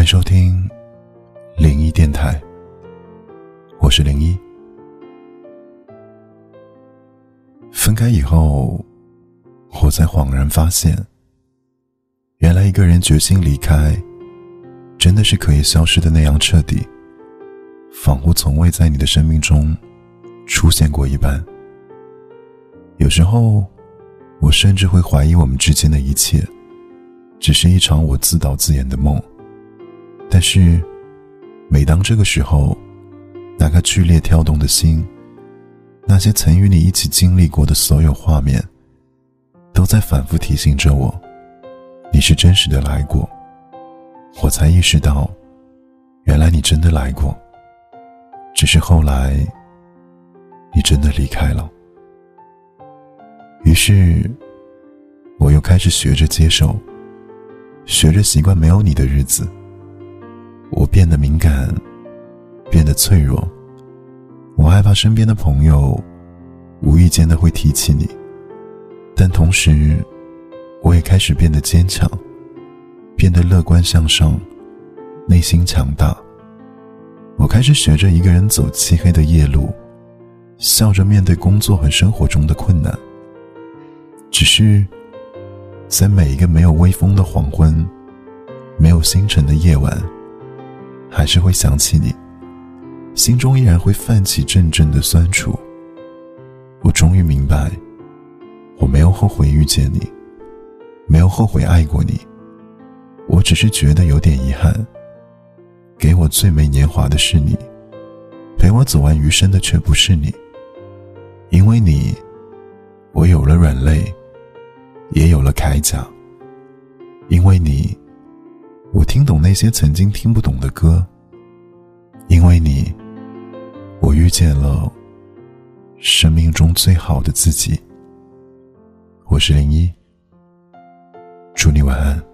欢迎收听零一电台，我是零一。分开以后，我才恍然发现，原来一个人决心离开，真的是可以消失的那样彻底，仿佛从未在你的生命中出现过一般。有时候，我甚至会怀疑我们之间的一切，只是一场我自导自演的梦。但是，每当这个时候，那颗剧烈跳动的心，那些曾与你一起经历过的所有画面，都在反复提醒着我，你是真实的来过。我才意识到，原来你真的来过，只是后来，你真的离开了。于是，我又开始学着接受，学着习惯没有你的日子。我变得敏感，变得脆弱。我害怕身边的朋友无意间的会提起你，但同时，我也开始变得坚强，变得乐观向上，内心强大。我开始学着一个人走漆黑的夜路，笑着面对工作和生活中的困难。只是，在每一个没有微风的黄昏，没有星辰的夜晚。还是会想起你，心中依然会泛起阵阵的酸楚。我终于明白，我没有后悔遇见你，没有后悔爱过你，我只是觉得有点遗憾。给我最美年华的是你，陪我走完余生的却不是你。因为你，我有了软肋，也有了铠甲。因为你。我听懂那些曾经听不懂的歌，因为你，我遇见了生命中最好的自己。我是零一，祝你晚安。